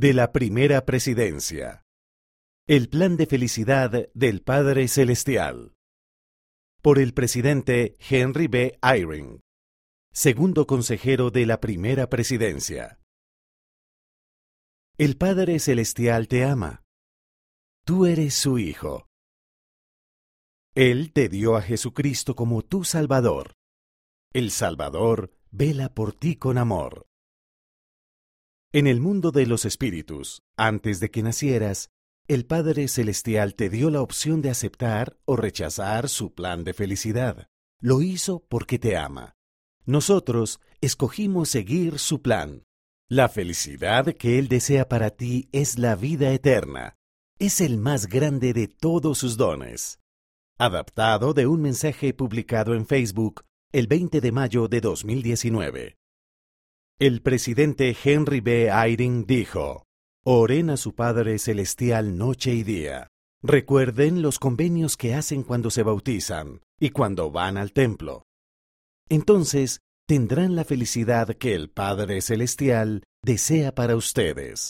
de la primera presidencia. El plan de felicidad del Padre Celestial. Por el presidente Henry B. Eyring, segundo consejero de la primera presidencia. El Padre Celestial te ama. Tú eres su Hijo. Él te dio a Jesucristo como tu Salvador. El Salvador vela por ti con amor. En el mundo de los espíritus, antes de que nacieras, el Padre Celestial te dio la opción de aceptar o rechazar su plan de felicidad. Lo hizo porque te ama. Nosotros escogimos seguir su plan. La felicidad que Él desea para ti es la vida eterna. Es el más grande de todos sus dones. Adaptado de un mensaje publicado en Facebook el 20 de mayo de 2019. El presidente Henry B. Eyring dijo, Oren a su Padre Celestial noche y día. Recuerden los convenios que hacen cuando se bautizan y cuando van al templo. Entonces tendrán la felicidad que el Padre Celestial desea para ustedes.